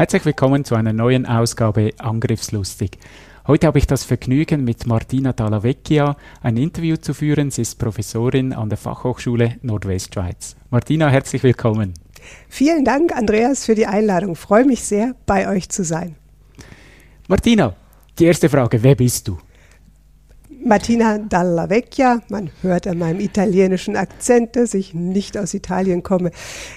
Herzlich willkommen zu einer neuen Ausgabe Angriffslustig. Heute habe ich das Vergnügen, mit Martina Dallavecchia ein Interview zu führen. Sie ist Professorin an der Fachhochschule Nordwestschweiz. Martina, herzlich willkommen. Vielen Dank, Andreas, für die Einladung. Ich freue mich sehr, bei euch zu sein. Martina, die erste Frage, wer bist du? Martina Dalla Vecchia. Man hört an meinem italienischen Akzent, dass ich nicht aus Italien komme.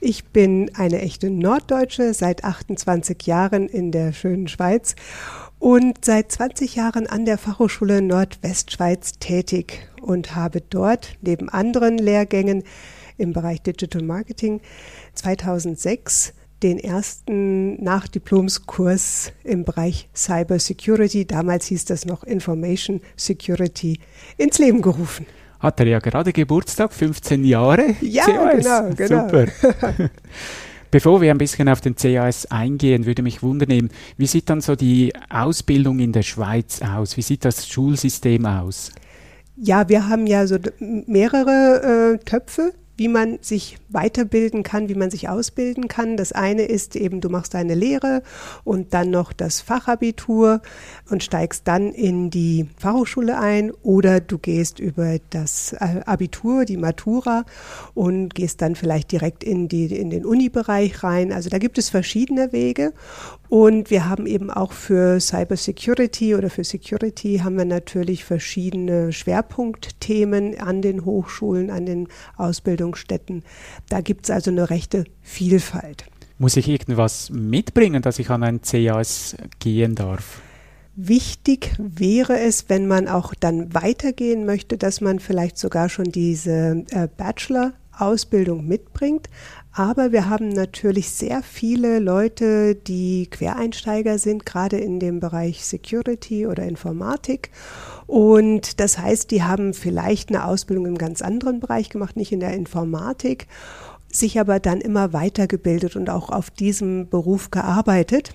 Ich bin eine echte Norddeutsche, seit 28 Jahren in der schönen Schweiz und seit 20 Jahren an der Fachhochschule Nordwestschweiz tätig und habe dort neben anderen Lehrgängen im Bereich Digital Marketing 2006 den ersten Nachdiplomskurs im Bereich Cyber Security, damals hieß das noch Information Security, ins Leben gerufen. Hat er ja gerade Geburtstag, 15 Jahre. Ja, CAS. genau, genau. Super. Bevor wir ein bisschen auf den CAS eingehen, würde mich wundern, wie sieht dann so die Ausbildung in der Schweiz aus? Wie sieht das Schulsystem aus? Ja, wir haben ja so mehrere äh, Töpfe wie man sich weiterbilden kann, wie man sich ausbilden kann. Das eine ist eben, du machst deine Lehre und dann noch das Fachabitur und steigst dann in die Fachhochschule ein oder du gehst über das äh, Abitur, die Matura und gehst dann vielleicht direkt in, die, in den Uni-Bereich rein. Also da gibt es verschiedene Wege und wir haben eben auch für Cyber Security oder für Security haben wir natürlich verschiedene Schwerpunktthemen an den Hochschulen, an den Ausbildungsstätten. Da gibt es also eine rechte Vielfalt. Muss ich irgendwas mitbringen, dass ich an ein CAS gehen darf? Wichtig wäre es, wenn man auch dann weitergehen möchte, dass man vielleicht sogar schon diese äh, Bachelor-Ausbildung mitbringt. Aber wir haben natürlich sehr viele Leute, die Quereinsteiger sind, gerade in dem Bereich Security oder Informatik. Und das heißt, die haben vielleicht eine Ausbildung im ganz anderen Bereich gemacht, nicht in der Informatik, sich aber dann immer weitergebildet und auch auf diesem Beruf gearbeitet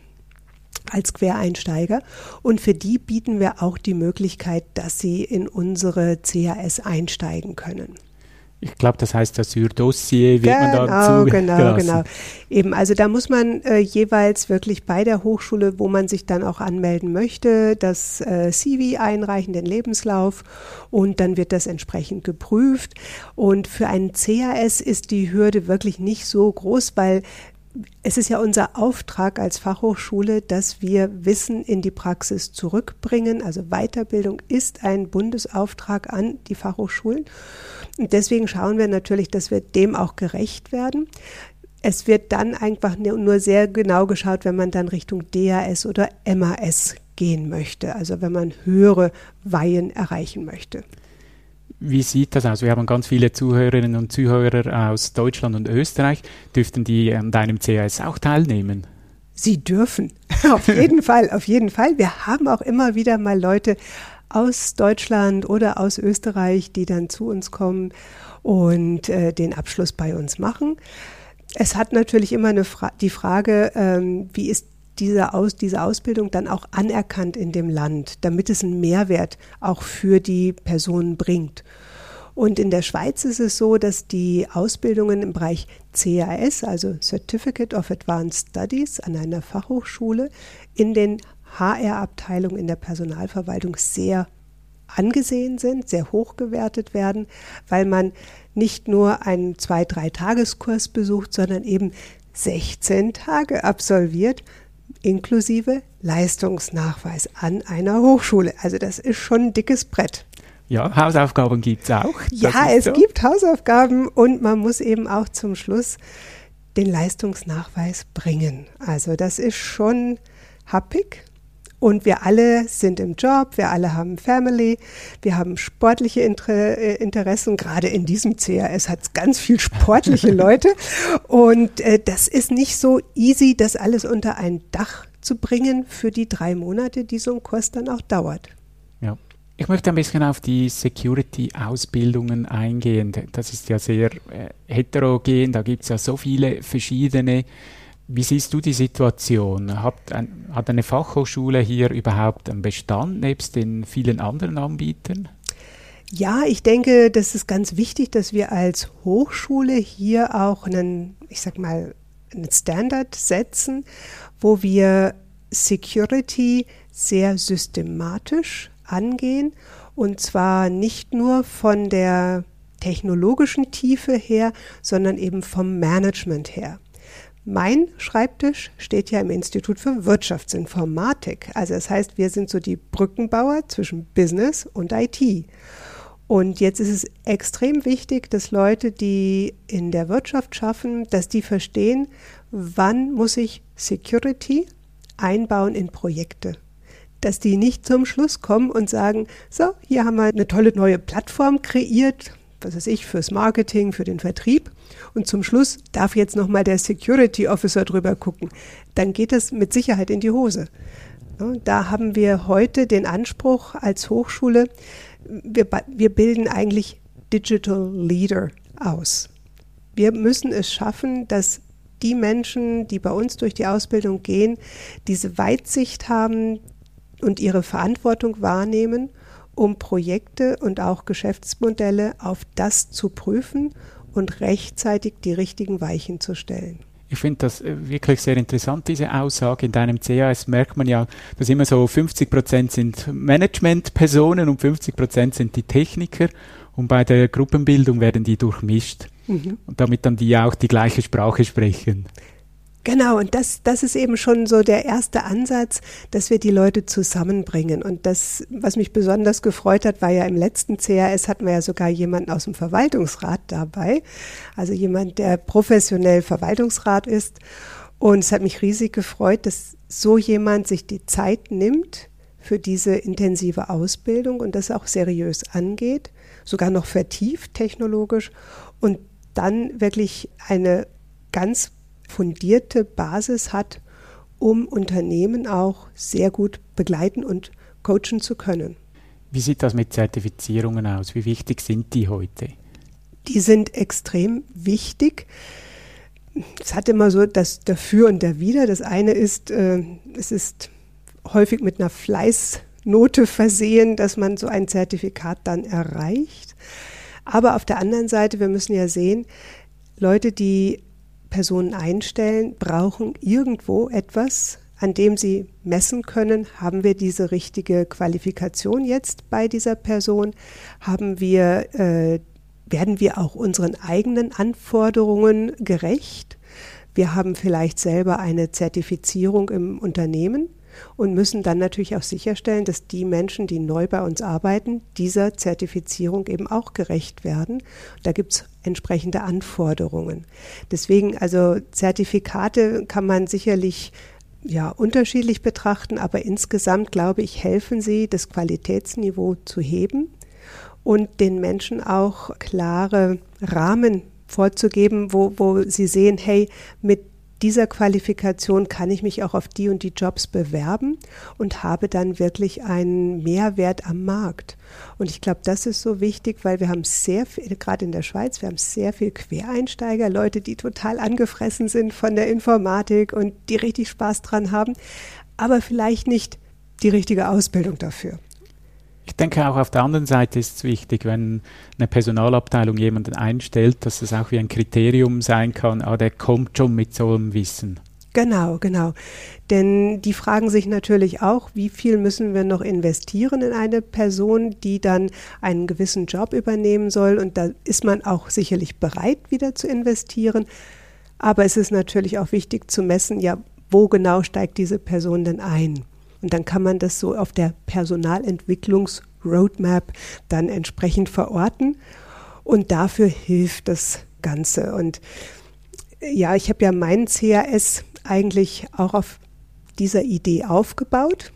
als Quereinsteiger. Und für die bieten wir auch die Möglichkeit, dass sie in unsere CAS einsteigen können. Ich glaube, das heißt Asyldossier wird genau, man da Genau, genau, genau. Eben, also da muss man äh, jeweils wirklich bei der Hochschule, wo man sich dann auch anmelden möchte, das äh, CV einreichen, den Lebenslauf und dann wird das entsprechend geprüft. Und für einen CAS ist die Hürde wirklich nicht so groß, weil es ist ja unser Auftrag als Fachhochschule, dass wir Wissen in die Praxis zurückbringen. Also Weiterbildung ist ein Bundesauftrag an die Fachhochschulen. Und deswegen schauen wir natürlich, dass wir dem auch gerecht werden. Es wird dann einfach nur sehr genau geschaut, wenn man dann Richtung DAS oder MAS gehen möchte, also wenn man höhere Weihen erreichen möchte. Wie sieht das aus? Wir haben ganz viele Zuhörerinnen und Zuhörer aus Deutschland und Österreich. Dürften die an deinem CAS auch teilnehmen? Sie dürfen. auf jeden Fall, auf jeden Fall. Wir haben auch immer wieder mal Leute aus Deutschland oder aus Österreich, die dann zu uns kommen und äh, den Abschluss bei uns machen. Es hat natürlich immer eine Fra die Frage, ähm, wie ist diese, Aus, diese Ausbildung dann auch anerkannt in dem Land, damit es einen Mehrwert auch für die Personen bringt. Und in der Schweiz ist es so, dass die Ausbildungen im Bereich CAS, also Certificate of Advanced Studies an einer Fachhochschule, in den HR-Abteilungen in der Personalverwaltung sehr angesehen sind, sehr hoch gewertet werden, weil man nicht nur einen zwei, drei Tageskurs besucht, sondern eben 16 Tage absolviert inklusive Leistungsnachweis an einer Hochschule. Also das ist schon ein dickes Brett. Ja, Hausaufgaben gibt es auch. ja, es so. gibt Hausaufgaben und man muss eben auch zum Schluss den Leistungsnachweis bringen. Also das ist schon happig. Und wir alle sind im Job, wir alle haben Family, wir haben sportliche Inter äh, Interessen. Gerade in diesem CRS hat es ganz viel sportliche Leute. Und äh, das ist nicht so easy, das alles unter ein Dach zu bringen für die drei Monate, die so ein Kurs dann auch dauert. Ja. Ich möchte ein bisschen auf die Security-Ausbildungen eingehen. Das ist ja sehr äh, heterogen, da gibt es ja so viele verschiedene wie siehst du die Situation? Hat, ein, hat eine Fachhochschule hier überhaupt einen Bestand nebst den vielen anderen Anbietern? Ja, ich denke, das ist ganz wichtig, dass wir als Hochschule hier auch einen, ich sag mal, einen Standard setzen, wo wir Security sehr systematisch angehen und zwar nicht nur von der technologischen Tiefe her, sondern eben vom Management her. Mein Schreibtisch steht ja im Institut für Wirtschaftsinformatik. Also das heißt, wir sind so die Brückenbauer zwischen Business und IT. Und jetzt ist es extrem wichtig, dass Leute, die in der Wirtschaft schaffen, dass die verstehen, wann muss ich Security einbauen in Projekte. Dass die nicht zum Schluss kommen und sagen, so, hier haben wir eine tolle neue Plattform kreiert, was weiß ich, fürs Marketing, für den Vertrieb. Und zum Schluss darf jetzt nochmal der Security Officer drüber gucken. Dann geht das mit Sicherheit in die Hose. Da haben wir heute den Anspruch als Hochschule, wir, wir bilden eigentlich Digital Leader aus. Wir müssen es schaffen, dass die Menschen, die bei uns durch die Ausbildung gehen, diese Weitsicht haben und ihre Verantwortung wahrnehmen um Projekte und auch Geschäftsmodelle auf das zu prüfen und rechtzeitig die richtigen Weichen zu stellen. Ich finde das äh, wirklich sehr interessant, diese Aussage. In deinem CAS merkt man ja, dass immer so 50 Prozent sind Managementpersonen und 50 Prozent sind die Techniker. Und bei der Gruppenbildung werden die durchmischt. Mhm. Und damit dann die auch die gleiche Sprache sprechen. Genau, und das, das ist eben schon so der erste Ansatz, dass wir die Leute zusammenbringen. Und das, was mich besonders gefreut hat, war ja im letzten CRS hatten wir ja sogar jemanden aus dem Verwaltungsrat dabei. Also jemand, der professionell Verwaltungsrat ist. Und es hat mich riesig gefreut, dass so jemand sich die Zeit nimmt für diese intensive Ausbildung und das auch seriös angeht, sogar noch vertieft technologisch und dann wirklich eine ganz fundierte Basis hat, um Unternehmen auch sehr gut begleiten und coachen zu können. Wie sieht das mit Zertifizierungen aus? Wie wichtig sind die heute? Die sind extrem wichtig. Es hat immer so das Dafür und Dawider. Das eine ist, äh, es ist häufig mit einer Fleißnote versehen, dass man so ein Zertifikat dann erreicht. Aber auf der anderen Seite, wir müssen ja sehen, Leute, die Personen einstellen, brauchen irgendwo etwas, an dem sie messen können, haben wir diese richtige Qualifikation jetzt bei dieser Person, haben wir, äh, werden wir auch unseren eigenen Anforderungen gerecht. Wir haben vielleicht selber eine Zertifizierung im Unternehmen und müssen dann natürlich auch sicherstellen, dass die Menschen, die neu bei uns arbeiten, dieser Zertifizierung eben auch gerecht werden. Da gibt es entsprechende Anforderungen. Deswegen, also Zertifikate kann man sicherlich ja, unterschiedlich betrachten, aber insgesamt glaube ich, helfen sie, das Qualitätsniveau zu heben und den Menschen auch klare Rahmen vorzugeben, wo, wo sie sehen, hey, mit dieser Qualifikation kann ich mich auch auf die und die Jobs bewerben und habe dann wirklich einen Mehrwert am Markt. Und ich glaube, das ist so wichtig, weil wir haben sehr viel, gerade in der Schweiz, wir haben sehr viel Quereinsteiger, Leute, die total angefressen sind von der Informatik und die richtig Spaß dran haben, aber vielleicht nicht die richtige Ausbildung dafür. Ich denke auch auf der anderen Seite ist es wichtig, wenn eine Personalabteilung jemanden einstellt, dass es auch wie ein Kriterium sein kann, ah, der kommt schon mit so einem Wissen. Genau, genau. Denn die fragen sich natürlich auch, wie viel müssen wir noch investieren in eine Person, die dann einen gewissen Job übernehmen soll. Und da ist man auch sicherlich bereit, wieder zu investieren. Aber es ist natürlich auch wichtig zu messen, ja, wo genau steigt diese Person denn ein? Und dann kann man das so auf der Personalentwicklungsroadmap dann entsprechend verorten. Und dafür hilft das Ganze. Und Ja, ich habe ja meinen CAS eigentlich auch auf dieser Idee aufgebaut.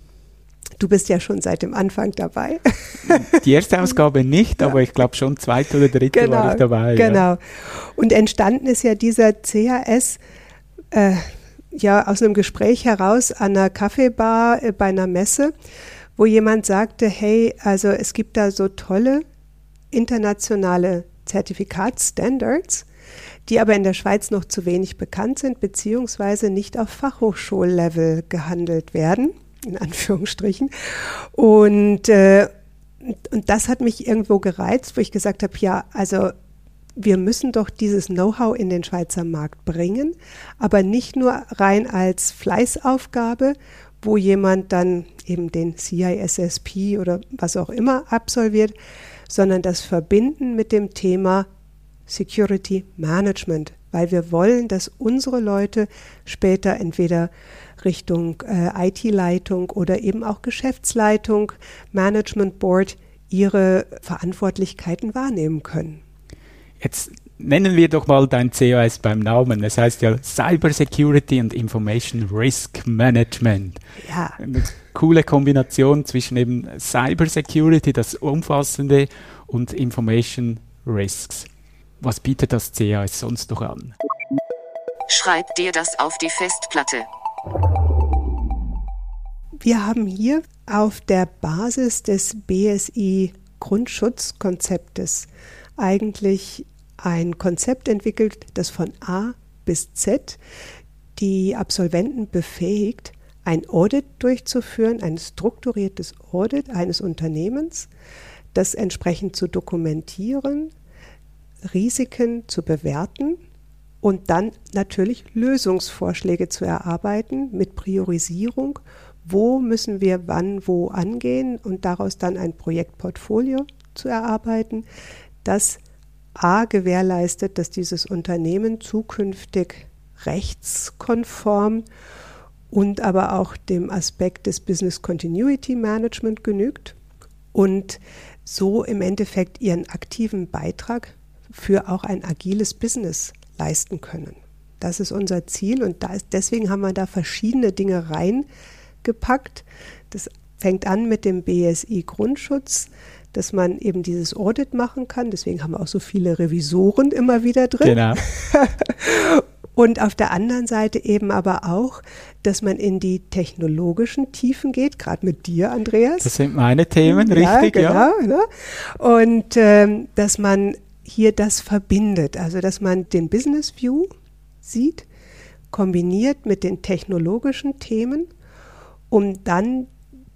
Du bist ja schon seit dem Anfang dabei. Die erste Ausgabe nicht, aber ich glaube schon zweite oder dritte genau, war ich dabei. Genau. Ja. Und entstanden ist ja dieser CAS äh, ja aus einem Gespräch heraus an einer Kaffeebar äh, bei einer Messe, wo jemand sagte, hey, also es gibt da so tolle internationale Zertifikatsstandards, die aber in der Schweiz noch zu wenig bekannt sind, beziehungsweise nicht auf Fachhochschullevel gehandelt werden in Anführungsstrichen. Und, äh, und das hat mich irgendwo gereizt, wo ich gesagt habe, ja, also wir müssen doch dieses Know-how in den Schweizer Markt bringen, aber nicht nur rein als Fleißaufgabe, wo jemand dann eben den CISSP oder was auch immer absolviert, sondern das verbinden mit dem Thema Security Management, weil wir wollen, dass unsere Leute später entweder Richtung äh, IT-Leitung oder eben auch Geschäftsleitung, Management Board ihre Verantwortlichkeiten wahrnehmen können. Jetzt nennen wir doch mal dein COS beim Namen. Es heißt ja Cyber Security and Information Risk Management. Ja. Eine coole Kombination zwischen eben Cyber Security, das Umfassende, und Information Risks. Was bietet das CAS sonst noch an? Schreib dir das auf die Festplatte. Wir haben hier auf der Basis des BSI Grundschutzkonzeptes eigentlich ein Konzept entwickelt, das von A bis Z die Absolventen befähigt, ein Audit durchzuführen, ein strukturiertes Audit eines Unternehmens, das entsprechend zu dokumentieren, Risiken zu bewerten und dann natürlich Lösungsvorschläge zu erarbeiten mit Priorisierung, wo müssen wir wann wo angehen und daraus dann ein Projektportfolio zu erarbeiten, das A gewährleistet, dass dieses Unternehmen zukünftig rechtskonform und aber auch dem Aspekt des Business Continuity Management genügt und so im Endeffekt ihren aktiven Beitrag für auch ein agiles Business leisten können. Das ist unser Ziel und ist, deswegen haben wir da verschiedene Dinge reingepackt. Das fängt an mit dem BSI Grundschutz, dass man eben dieses Audit machen kann. Deswegen haben wir auch so viele Revisoren immer wieder drin. Genau. Und auf der anderen Seite eben aber auch, dass man in die technologischen Tiefen geht, gerade mit dir, Andreas. Das sind meine Themen, richtig, ja. Genau, ja. Ne? Und ähm, dass man hier das verbindet, also dass man den Business View sieht, kombiniert mit den technologischen Themen, um dann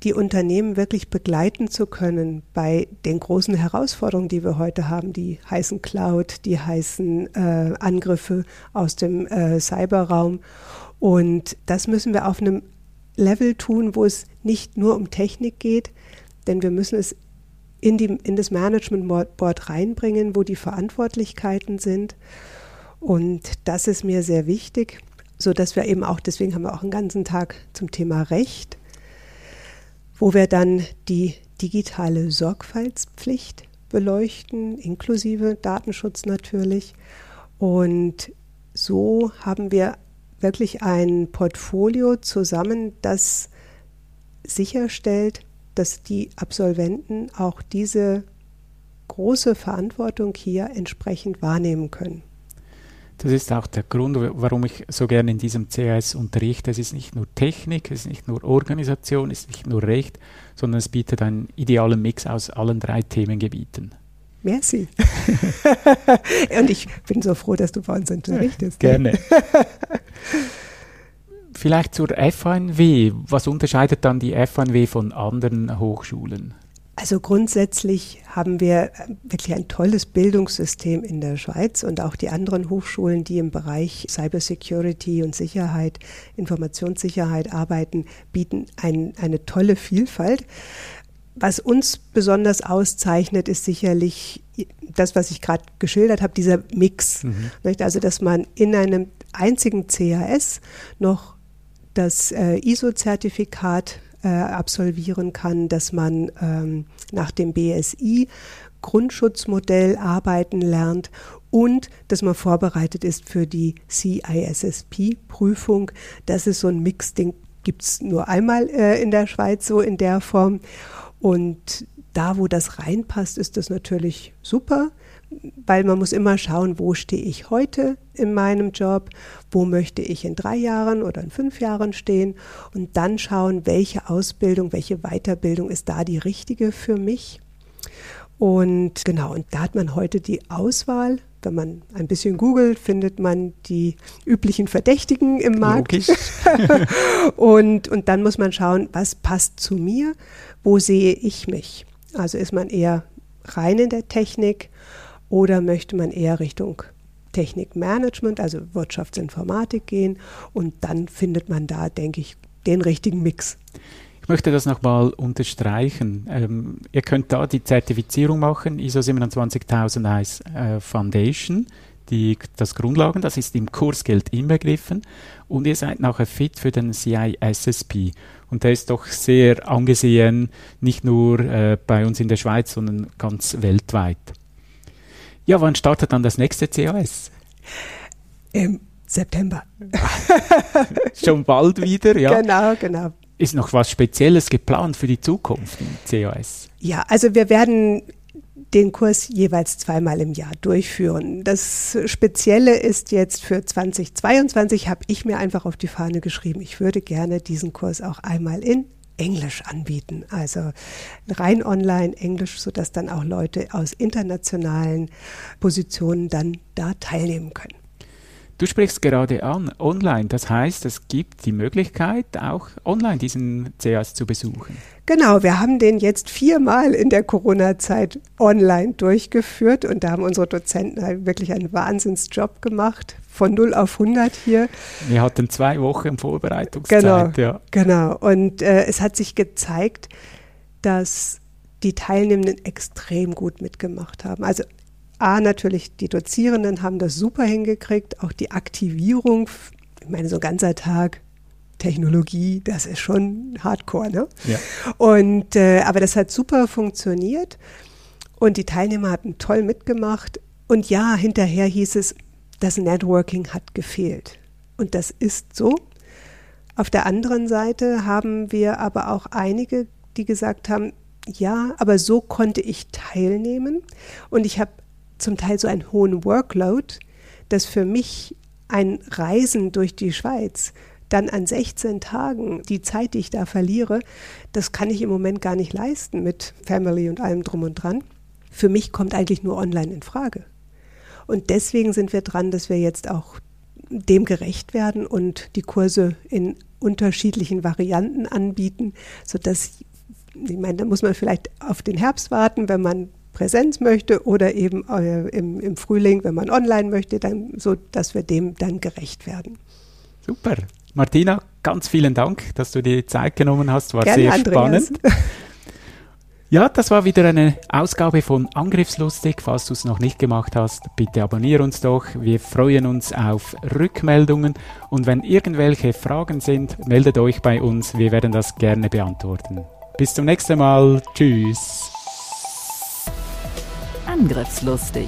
die Unternehmen wirklich begleiten zu können bei den großen Herausforderungen, die wir heute haben, die heißen Cloud, die heißen äh, Angriffe aus dem äh, Cyberraum. Und das müssen wir auf einem Level tun, wo es nicht nur um Technik geht, denn wir müssen es in, die, in das Management Board reinbringen, wo die Verantwortlichkeiten sind. Und das ist mir sehr wichtig, so dass wir eben auch, deswegen haben wir auch einen ganzen Tag zum Thema Recht, wo wir dann die digitale Sorgfaltspflicht beleuchten, inklusive Datenschutz natürlich. Und so haben wir wirklich ein Portfolio zusammen, das sicherstellt, dass die Absolventen auch diese große Verantwortung hier entsprechend wahrnehmen können. Das ist auch der Grund, warum ich so gerne in diesem CAS unterrichte. Es ist nicht nur Technik, es ist nicht nur Organisation, es ist nicht nur Recht, sondern es bietet einen idealen Mix aus allen drei Themengebieten. Merci. Und ich bin so froh, dass du bei uns unterrichtest. Gerne. Vielleicht zur FNW. Was unterscheidet dann die FNW von anderen Hochschulen? Also grundsätzlich haben wir äh, wirklich ein tolles Bildungssystem in der Schweiz und auch die anderen Hochschulen, die im Bereich Cybersecurity und Sicherheit, Informationssicherheit arbeiten, bieten ein, eine tolle Vielfalt. Was uns besonders auszeichnet, ist sicherlich das, was ich gerade geschildert habe, dieser Mix. Mhm. Also, dass man in einem einzigen CAS noch das äh, ISO-Zertifikat äh, absolvieren kann, dass man ähm, nach dem BSI Grundschutzmodell arbeiten lernt und dass man vorbereitet ist für die CISSP-Prüfung. Das ist so ein Mix, den gibt es nur einmal äh, in der Schweiz so in der Form. Und da, wo das reinpasst, ist das natürlich super, weil man muss immer schauen, wo stehe ich heute in meinem Job, wo möchte ich in drei Jahren oder in fünf Jahren stehen und dann schauen, welche Ausbildung, welche Weiterbildung ist da die richtige für mich. Und genau, und da hat man heute die Auswahl. Wenn man ein bisschen googelt, findet man die üblichen Verdächtigen im Markt. und, und dann muss man schauen, was passt zu mir, wo sehe ich mich. Also ist man eher rein in der Technik oder möchte man eher Richtung Technikmanagement, also Wirtschaftsinformatik gehen und dann findet man da, denke ich, den richtigen Mix. Ich möchte das nochmal unterstreichen. Ähm, ihr könnt da die Zertifizierung machen, ISO 27001 äh, Foundation, die, das Grundlagen, das ist im Kursgeld inbegriffen und ihr seid nachher fit für den CISSP. Und der ist doch sehr angesehen, nicht nur äh, bei uns in der Schweiz, sondern ganz weltweit. Ja, wann startet dann das nächste CAS? Im September. Schon bald wieder, ja. Genau, genau. Ist noch was Spezielles geplant für die Zukunft im CAS? Ja, also wir werden den Kurs jeweils zweimal im Jahr durchführen. Das Spezielle ist jetzt für 2022, habe ich mir einfach auf die Fahne geschrieben, ich würde gerne diesen Kurs auch einmal in Englisch anbieten. Also rein online Englisch, sodass dann auch Leute aus internationalen Positionen dann da teilnehmen können. Du sprichst gerade an, online. Das heißt, es gibt die Möglichkeit, auch online diesen CAS zu besuchen. Genau, wir haben den jetzt viermal in der Corona-Zeit online durchgeführt und da haben unsere Dozenten halt wirklich einen Wahnsinnsjob gemacht, von 0 auf 100 hier. Wir hatten zwei Wochen Vorbereitungszeit. Genau, ja. genau. Und äh, es hat sich gezeigt, dass die Teilnehmenden extrem gut mitgemacht haben. Also A, natürlich, die Dozierenden haben das super hingekriegt, auch die Aktivierung, ich meine, so ein ganzer Tag Technologie, das ist schon Hardcore, ne? Ja. Und, äh, aber das hat super funktioniert und die Teilnehmer hatten toll mitgemacht. Und ja, hinterher hieß es, das Networking hat gefehlt. Und das ist so. Auf der anderen Seite haben wir aber auch einige, die gesagt haben, ja, aber so konnte ich teilnehmen und ich habe zum Teil so einen hohen Workload, dass für mich ein Reisen durch die Schweiz dann an 16 Tagen die Zeit, die ich da verliere, das kann ich im Moment gar nicht leisten mit Family und allem drum und dran. Für mich kommt eigentlich nur online in Frage. Und deswegen sind wir dran, dass wir jetzt auch dem gerecht werden und die Kurse in unterschiedlichen Varianten anbieten, sodass, ich meine, da muss man vielleicht auf den Herbst warten, wenn man Präsenz möchte oder eben äh, im, im Frühling, wenn man online möchte, dann so, dass wir dem dann gerecht werden. Super. Martina, ganz vielen Dank, dass du dir die Zeit genommen hast. War Gerne, sehr Andreas. spannend. Ja, das war wieder eine Ausgabe von Angriffslustig. Falls du es noch nicht gemacht hast, bitte abonniere uns doch. Wir freuen uns auf Rückmeldungen und wenn irgendwelche Fragen sind, meldet euch bei uns. Wir werden das gerne beantworten. Bis zum nächsten Mal. Tschüss. Angriffslustig.